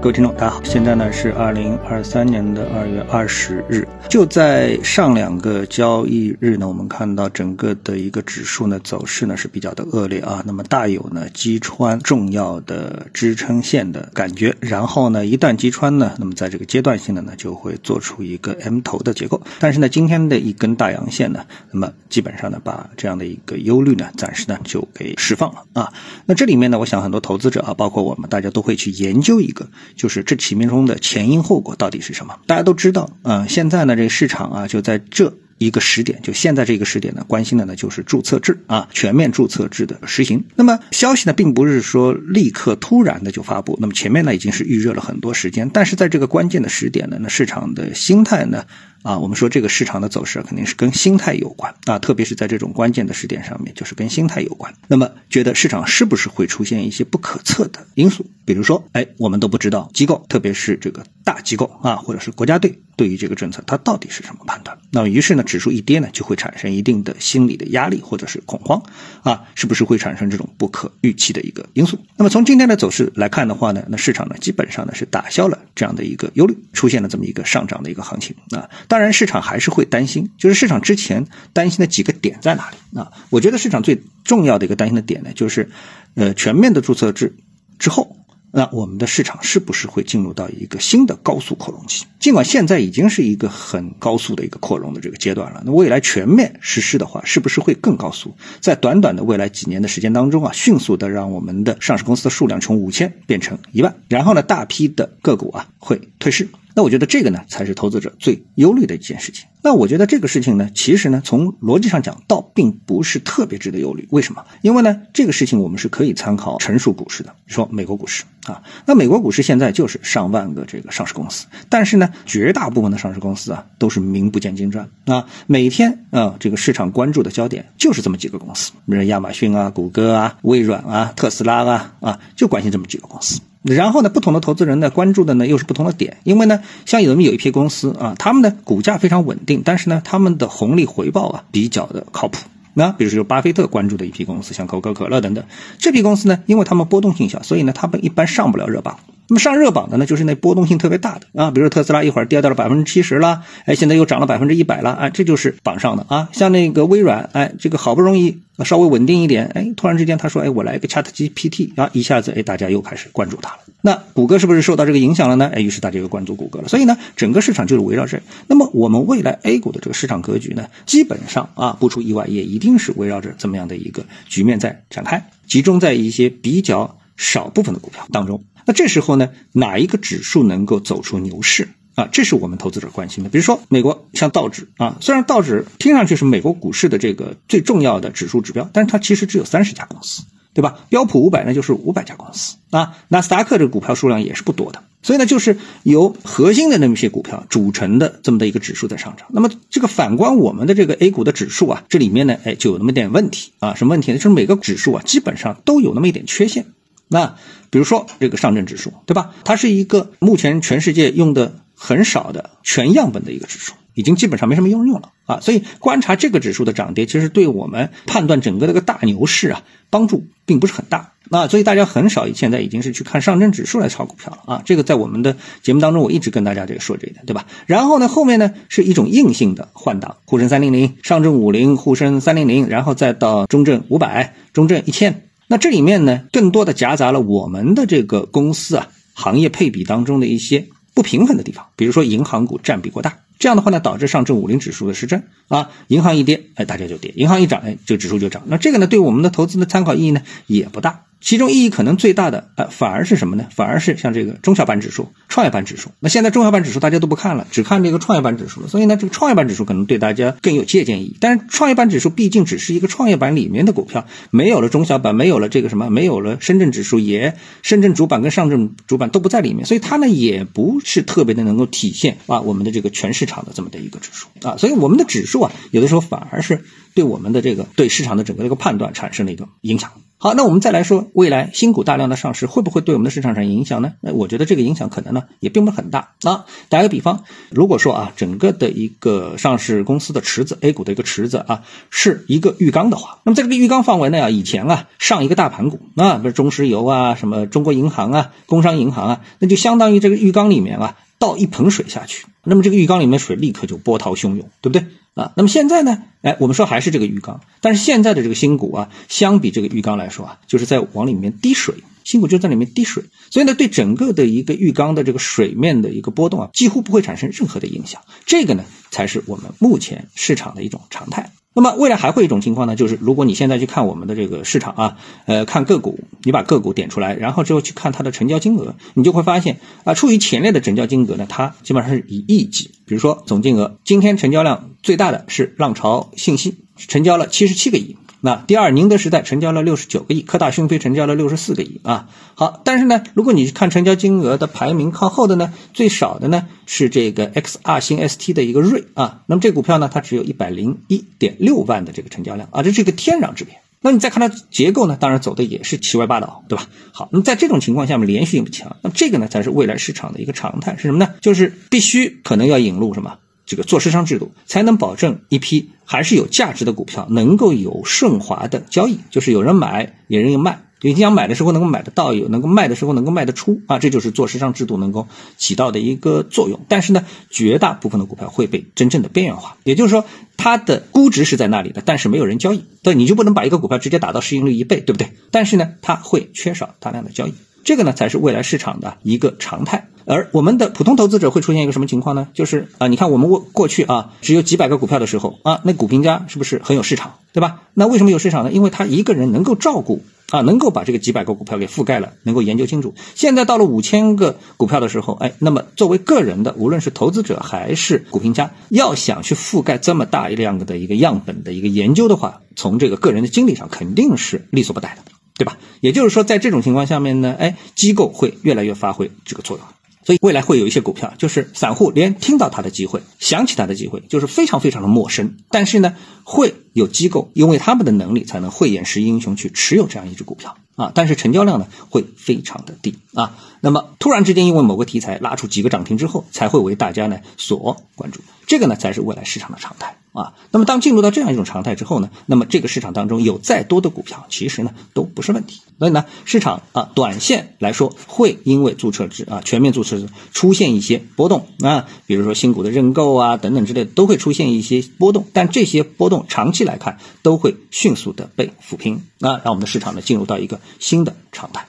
各位听众，大家好，现在呢是二零二三年的二月二十日，就在上两个交易日呢，我们看到整个的一个指数呢走势呢是比较的恶劣啊，那么大有呢击穿重要的支撑线的感觉，然后呢一旦击穿呢，那么在这个阶段性的呢就会做出一个 M 头的结构，但是呢今天的一根大阳线呢，那么基本上呢把这样的一个忧虑呢暂时呢就给释放了啊，那这里面呢，我想很多投资者啊，包括我们大家都会去研究一个。就是这其中的前因后果到底是什么？大家都知道，嗯，现在呢，这个市场啊，就在这一个时点，就现在这个时点呢，关心的呢就是注册制啊，全面注册制的实行。那么消息呢，并不是说立刻突然的就发布，那么前面呢已经是预热了很多时间，但是在这个关键的时点呢，那市场的心态呢？啊，我们说这个市场的走势肯定是跟心态有关啊，特别是在这种关键的时点上面，就是跟心态有关。那么，觉得市场是不是会出现一些不可测的因素？比如说，哎，我们都不知道机构，特别是这个大机构啊，或者是国家队对于这个政策它到底是什么判断？那么，于是呢，指数一跌呢，就会产生一定的心理的压力或者是恐慌啊，是不是会产生这种不可预期的一个因素？那么从今天的走势来看的话呢，那市场呢基本上呢是打消了这样的一个忧虑，出现了这么一个上涨的一个行情啊。当然，市场还是会担心，就是市场之前担心的几个点在哪里啊？我觉得市场最重要的一个担心的点呢，就是，呃，全面的注册制之后。那我们的市场是不是会进入到一个新的高速扩容期？尽管现在已经是一个很高速的一个扩容的这个阶段了，那未来全面实施的话，是不是会更高速？在短短的未来几年的时间当中啊，迅速的让我们的上市公司的数量从五千变成一万，然后呢，大批的个股啊会退市。那我觉得这个呢，才是投资者最忧虑的一件事情。那我觉得这个事情呢，其实呢，从逻辑上讲，倒并不是特别值得忧虑。为什么？因为呢，这个事情我们是可以参考成熟股市的，说美国股市啊。那美国股市现在就是上万个这个上市公司，但是呢，绝大部分的上市公司啊，都是名不见经传啊。每天啊，这个市场关注的焦点就是这么几个公司，比如亚马逊啊、谷歌啊、微软啊、特斯拉啊啊，就关心这么几个公司。然后呢，不同的投资人呢关注的呢又是不同的点，因为呢，像有那么有一批公司啊，他们的股价非常稳定，但是呢，他们的红利回报啊比较的靠谱。那比如说巴菲特关注的一批公司，像可口可乐等等，这批公司呢，因为他们波动性小，所以呢，他们一般上不了热榜。那么上热榜的呢，就是那波动性特别大的啊，比如说特斯拉一会儿跌到了百分之七十了，哎，现在又涨了百分之一百了，哎，这就是榜上的啊。像那个微软，哎，这个好不容易稍微稳定一点，哎，突然之间他说，哎，我来一个 Chat GPT 啊，一下子，哎，大家又开始关注它了。那谷歌是不是受到这个影响了呢？哎，于是大家又关注谷歌了。所以呢，整个市场就是围绕这。那么我们未来 A 股的这个市场格局呢，基本上啊，不出意外，也一定是围绕着这么样的一个局面在展开，集中在一些比较少部分的股票当中。那这时候呢，哪一个指数能够走出牛市啊？这是我们投资者关心的。比如说美国像道指啊，虽然道指听上去是美国股市的这个最重要的指数指标，但是它其实只有三十家公司，对吧？标普五百呢就是五百家公司啊，纳斯达克这个股票数量也是不多的，所以呢，就是由核心的那么些股票组成的这么的一个指数在上涨。那么这个反观我们的这个 A 股的指数啊，这里面呢，哎，就有那么点问题啊，什么问题呢？就是每个指数啊，基本上都有那么一点缺陷。那比如说这个上证指数，对吧？它是一个目前全世界用的很少的全样本的一个指数，已经基本上没什么应用了啊。所以观察这个指数的涨跌，其实对我们判断整个这个大牛市啊，帮助并不是很大。那所以大家很少现在已经是去看上证指数来炒股票了啊。这个在我们的节目当中，我一直跟大家这个说这一点，对吧？然后呢，后面呢是一种硬性的换挡，沪深三零零、上证五零、沪深三零零，然后再到中证五百、中证一千。那这里面呢，更多的夹杂了我们的这个公司啊，行业配比当中的一些不平衡的地方，比如说银行股占比过大，这样的话呢，导致上证五零指数的失真啊，银行一跌，哎，大家就跌；银行一涨，哎，这个指数就涨。那这个呢，对我们的投资的参考意义呢，也不大。其中意义可能最大的，呃，反而是什么呢？反而是像这个中小板指数、创业板指数。那现在中小板指数大家都不看了，只看这个创业板指数了。所以呢，这个创业板指数可能对大家更有借鉴意义。但是创业板指数毕竟只是一个创业板里面的股票，没有了中小板，没有了这个什么，没有了深圳指数，也深圳主板跟上证主板都不在里面，所以它呢也不是特别的能够体现啊我们的这个全市场的这么的一个指数啊。所以我们的指数啊，有的时候反而是对我们的这个对市场的整个这个判断产生了一个影响。好，那我们再来说，未来新股大量的上市会不会对我们的市场产生影响呢？那我觉得这个影响可能呢也并不是很大啊。打个比方，如果说啊，整个的一个上市公司的池子 A 股的一个池子啊，是一个浴缸的话，那么在这个浴缸范围内啊，以前啊上一个大盘股啊，比如中石油啊、什么中国银行啊、工商银行啊，那就相当于这个浴缸里面啊倒一盆水下去，那么这个浴缸里面水立刻就波涛汹涌，对不对？啊，那么现在呢？哎，我们说还是这个浴缸，但是现在的这个新股啊，相比这个浴缸来说啊，就是在往里面滴水，新股就在里面滴水，所以呢，对整个的一个浴缸的这个水面的一个波动啊，几乎不会产生任何的影响。这个呢，才是我们目前市场的一种常态。那么未来还会一种情况呢，就是如果你现在去看我们的这个市场啊，呃，看个股，你把个股点出来，然后之后去看它的成交金额，你就会发现啊，处于前列的成交金额呢，它基本上是以亿计，比如说总金额，今天成交量最大的是浪潮信息，成交了七十七个亿。那第二，宁德时代成交了六十九个亿，科大讯飞成交了六十四个亿啊。好，但是呢，如果你去看成交金额的排名靠后的呢，最少的呢是这个 XR 星 ST 的一个瑞啊。那么这股票呢，它只有一百零一点六万的这个成交量啊，这是一个天壤之别。那你再看它结构呢，当然走的也是七歪八倒，对吧？好，那么在这种情况下面，连续性不强，那么这个呢才是未来市场的一个常态是什么呢？就是必须可能要引入什么？这个做市商制度，才能保证一批还是有价值的股票能够有顺滑的交易，就是有人买，有人卖。你想买的时候能够买得到，有能够卖的时候能够卖得出啊，这就是做市商制度能够起到的一个作用。但是呢，绝大部分的股票会被真正的边缘化，也就是说，它的估值是在那里的，但是没有人交易。对，你就不能把一个股票直接打到市盈率一倍，对不对？但是呢，它会缺少大量的交易。这个呢，才是未来市场的一个常态。而我们的普通投资者会出现一个什么情况呢？就是啊，你看我们过过去啊，只有几百个股票的时候啊，那股评家是不是很有市场，对吧？那为什么有市场呢？因为他一个人能够照顾啊，能够把这个几百个股票给覆盖了，能够研究清楚。现在到了五千个股票的时候，哎，那么作为个人的，无论是投资者还是股评家，要想去覆盖这么大量的一个样本的一个研究的话，从这个个人的精力上肯定是力所不逮的。对吧？也就是说，在这种情况下面呢，哎，机构会越来越发挥这个作用，所以未来会有一些股票，就是散户连听到它的机会、想起它的机会，就是非常非常的陌生，但是呢，会有机构因为他们的能力才能慧眼识英雄去持有这样一只股票啊，但是成交量呢会非常的低啊。那么突然之间因为某个题材拉出几个涨停之后，才会为大家呢所关注，这个呢才是未来市场的常态。啊，那么当进入到这样一种常态之后呢，那么这个市场当中有再多的股票，其实呢都不是问题。所以呢，市场啊，短线来说会因为注册制啊，全面注册制出现一些波动啊，比如说新股的认购啊等等之类，都会出现一些波动。但这些波动长期来看都会迅速的被抚平啊，让我们的市场呢进入到一个新的常态。